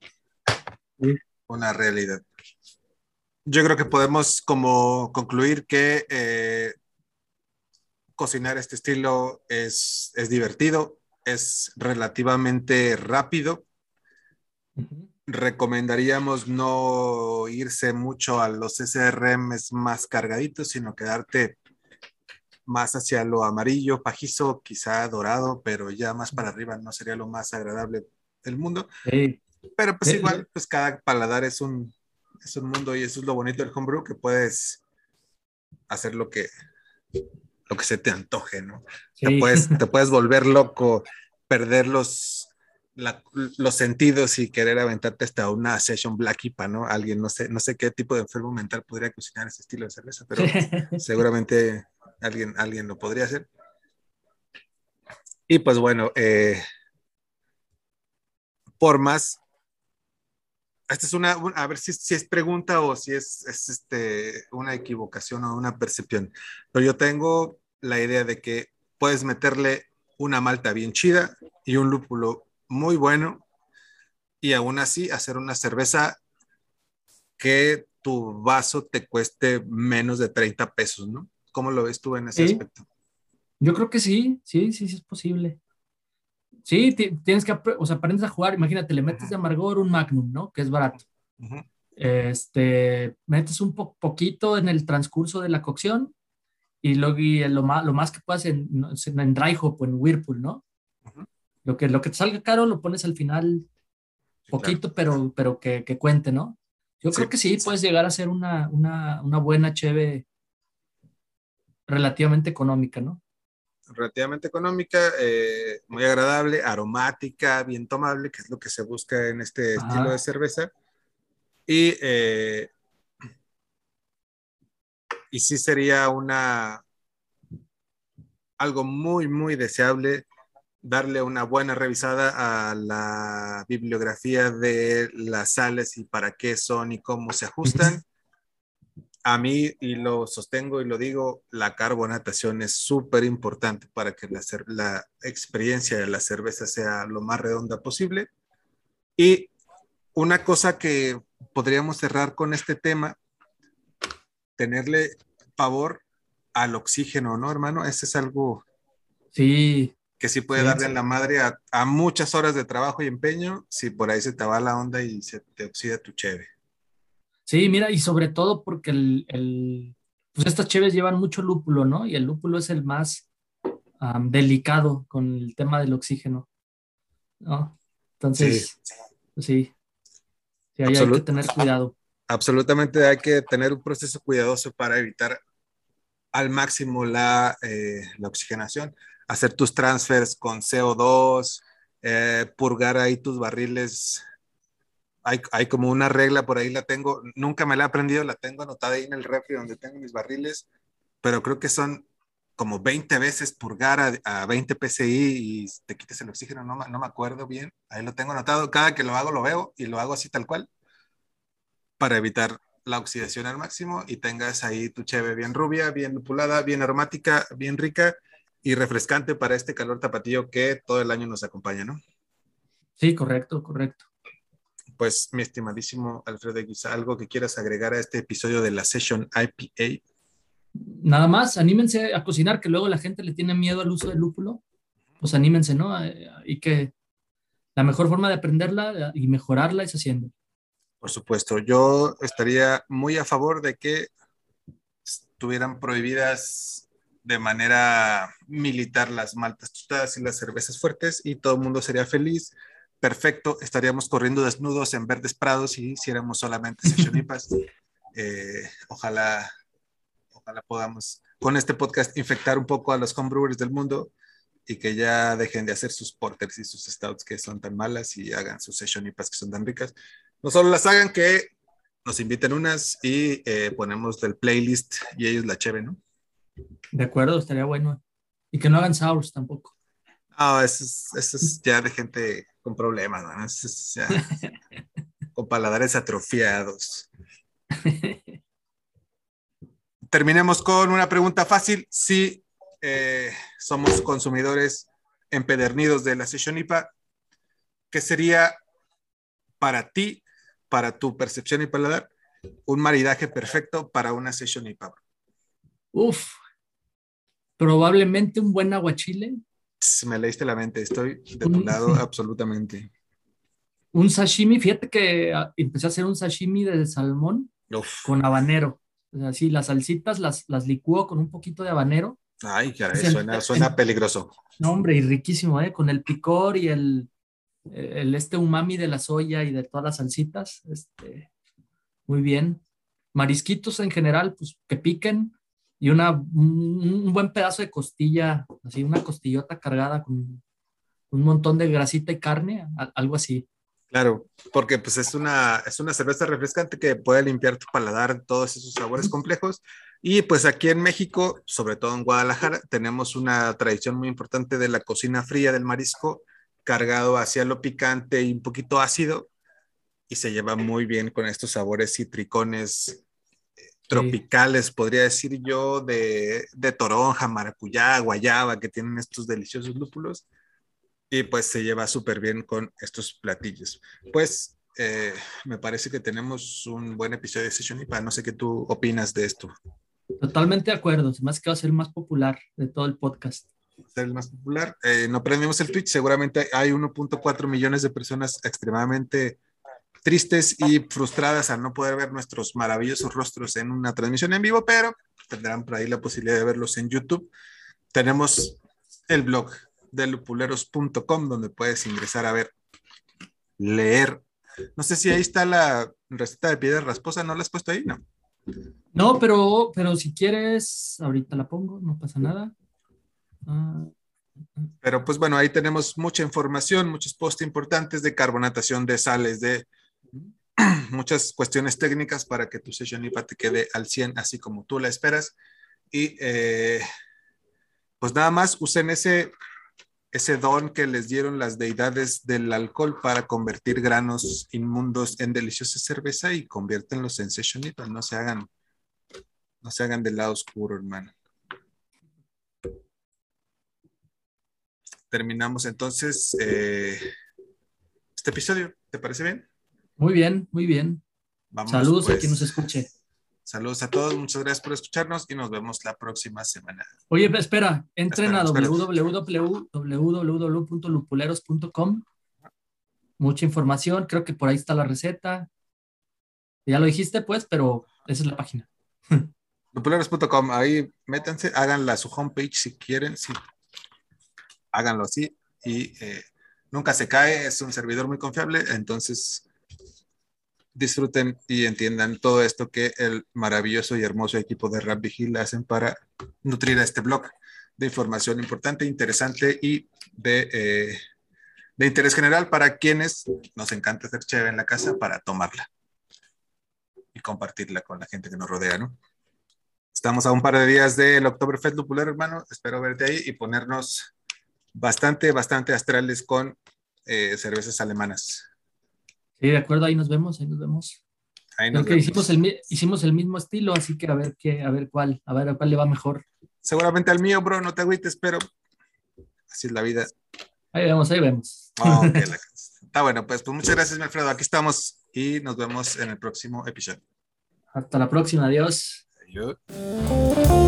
una realidad. Yo creo que podemos como concluir que eh, cocinar este estilo es, es, divertido, es relativamente rápido. Recomendaríamos no irse mucho a los SRMs más cargaditos, sino quedarte más hacia lo amarillo, pajizo, quizá dorado, pero ya más para arriba no sería lo más agradable del mundo. Pero pues igual, pues cada paladar es un, es un mundo y eso es lo bonito del homebrew, que puedes hacer lo que, lo que se te antoje, ¿no? Te, puedes, te puedes volver loco, perder los, los sentidos y querer aventarte hasta una session black IPA, ¿no? Alguien, no sé, no sé qué tipo de enfermo mental podría cocinar ese estilo de cerveza, pero seguramente alguien, alguien lo podría hacer. Y pues bueno, eh, por más, esta es una, a ver si, si es pregunta o si es, es, este, una equivocación o una percepción, pero yo tengo la idea de que puedes meterle una malta bien chida y un lúpulo muy bueno y aún así hacer una cerveza que tu vaso te cueste menos de 30 pesos, ¿no? ¿Cómo lo ves tú en ese aspecto? Yo creo que sí, sí, sí, sí es posible. Sí, tienes que, o sea, aprendes a jugar, imagínate, le metes de amargor un Magnum, ¿no? Que es barato. Este, metes un poquito en el transcurso de la cocción y, lo, lo, más, lo más que puedas en, en Dry Hop o en Whirlpool, ¿no? lo, que, lo que te salga caro lo pones al final Poquito, pero, pero que, que, cuente, ¿no? Yo creo que sí, puedes llegar a ser una, una, una buena cheve relativamente económica, ¿no? Relativamente económica, eh, muy agradable, aromática, bien tomable, que es lo que se busca en este estilo de cerveza. Y, eh, y sí sería una algo muy, muy deseable darle una buena revisada a la bibliografía de las sales y para qué son y cómo se ajustan. A mí, y lo sostengo y lo digo, la carbonatación es súper importante para que la, la, experiencia de la cerveza sea lo más redonda posible. Y una cosa que podríamos cerrar con este tema, tenerle favor al oxígeno, ¿no, hermano? Ese es algo sí, que sí puede darle en la madre a, a, muchas horas de trabajo y empeño si por ahí se te va la onda y se te oxida tu cheve. Sí, mira, y sobre todo porque el, el pues estas cheves llevan mucho lúpulo, ¿no? Y el lúpulo es el más um, delicado con el tema del oxígeno, ¿no? Entonces, sí, pues sí, hay que tener cuidado. Absolutamente hay que tener un proceso cuidadoso para evitar al máximo la, eh, la oxigenación, hacer tus transfers con CO2, eh, purgar ahí tus barriles. Hay, hay, como una regla por ahí, la tengo, nunca me la he aprendido, la tengo anotada ahí en el refri donde tengo mis barriles, pero creo que son como 20 veces purgar a, a 20 PSI y te quites el oxígeno, no, no me acuerdo bien, ahí lo tengo anotado, cada que lo hago lo veo y lo hago así tal cual para evitar la oxidación al máximo y tengas ahí tu cheve bien rubia, bien lupulada, bien aromática, bien rica y refrescante para este calor tapatío que todo el año nos acompaña, ¿no? Sí, correcto, correcto. Pues mi estimadísimo Alfredo Guisa, ¿algo que quieras agregar a este episodio de la Session IPA? Nada más, anímense a cocinar, que luego la gente le tiene miedo al uso del lúpulo. Pues anímense, ¿no? Y que la mejor forma de aprenderla y mejorarla es haciendo. Por supuesto, yo estaría muy a favor de que estuvieran prohibidas de manera militar las maltas tostadas y las cervezas fuertes y todo el mundo sería feliz. Perfecto, estaríamos corriendo desnudos en verdes prados y hiciéramos solamente sesionipas. eh, ojalá, ojalá podamos con este podcast infectar un poco a los homebrewers del mundo y que ya dejen de hacer sus porters y sus stouts que son tan malas y hagan sus sesionipas que son tan ricas no solo las hagan, que nos inviten unas y eh, ponemos el playlist y ellos la cheve, ¿no? De acuerdo, estaría bueno. Y que no hagan sours tampoco. No, eso es, eso es ya de gente con problemas, ¿no? Con paladares atrofiados. Terminemos con una pregunta fácil. Si eh, somos consumidores empedernidos de la Session IPA, ¿qué sería para ti para tu percepción y paladar, un maridaje perfecto para una session IPA. Uf, probablemente un buen aguachile. Me leíste la mente, estoy de tu lado absolutamente. Un sashimi, fíjate que ah, empecé a hacer un sashimi de salmón con habanero. O sea, sí, las salsitas las, las licúo con un poquito de habanero. Ay, caray, suena, suena peligroso. No, hombre, y riquísimo, ¿eh? Con el picor y el, el este umami de la soya y de todas las salsitas, este, muy bien. Marisquitos en general, pues que piquen y una, un, buen pedazo de costilla, así una costillota cargada con un montón de grasita y carne, algo así. Claro, porque pues es una, es una cerveza refrescante que puede limpiar tu paladar todos esos sabores complejos. Y pues aquí en México, sobre todo en Guadalajara, tenemos una tradición muy importante de la cocina fría del marisco cargado hacia lo picante y un poquito ácido y se lleva muy bien con estos sabores citricones tropicales, podría decir yo, de, de, toronja, maracuyá, guayaba, que tienen estos deliciosos lúpulos. Y pues se lleva súper bien con estos platillos. Pues eh, me parece que tenemos un buen episodio de Session IPA. No sé qué tú opinas de esto. Totalmente de acuerdo. Más que va a ser el más popular de todo el podcast ser el más popular. Eh, no prendimos el Twitch, seguramente hay 1.4 millones de personas extremadamente tristes y frustradas al no poder ver nuestros maravillosos rostros en una transmisión en vivo, pero tendrán por ahí la posibilidad de verlos en YouTube. Tenemos el blog de lupuleros.com donde puedes ingresar a ver, leer No sé si ahí está la receta de piedra rasposa, ¿no la has puesto ahí? No. No, pero, pero si quieres, ahorita la pongo, no pasa nada. Ah, pero pues bueno, ahí tenemos mucha información, muchos posts importantes de carbonatación de sales, de muchas cuestiones técnicas para que tu sesión IPA te quede al 100, así como tú la esperas. Y eh, pues nada más usen ese, ese don que les dieron las deidades del alcohol para convertir granos inmundos en deliciosa cerveza y conviértenlos en session IPA. No se hagan, no se hagan del lado oscuro, hermano. terminamos entonces eh, este episodio. ¿Te parece bien? Muy bien, muy bien. Saludos a pues. quien nos escuche. Saludos a todos, muchas gracias por escucharnos y nos vemos la próxima semana. Oye, espera, entren a www.lupuleros.com. Mucha información, creo que por ahí está la receta. Ya lo dijiste, pues, pero esa es la página. Lupuleros.com, ahí métanse, háganla su homepage si quieren, si háganlo así y eh, nunca se cae, es un servidor muy confiable, entonces disfruten y entiendan todo esto que el maravilloso y hermoso equipo de Rap Vigil hacen para nutrir a este blog de información importante, interesante y de, eh, de interés general para quienes nos encanta hacer chévere en la casa para tomarla y compartirla con la gente que nos rodea, ¿no? Estamos a un par de días del Oktoberfest Lupular, hermano. Espero verte ahí y ponernos bastante, bastante astrales con eh, cervezas alemanas. Sí, de acuerdo, ahí nos vemos, ahí nos vemos. Ahí nos Creo que hicimos el, hicimos el mismo estilo, así que a ver qué, a ver cuál, a ver a cuál le va mejor. Seguramente al mío, bro, no te agüites, pero así es la vida. Ahí vemos, ahí vemos. Está bueno, pues, pues muchas gracias, Alfredo. Aquí estamos y nos vemos en el próximo episodio. Hasta la próxima, adiós. Adiós.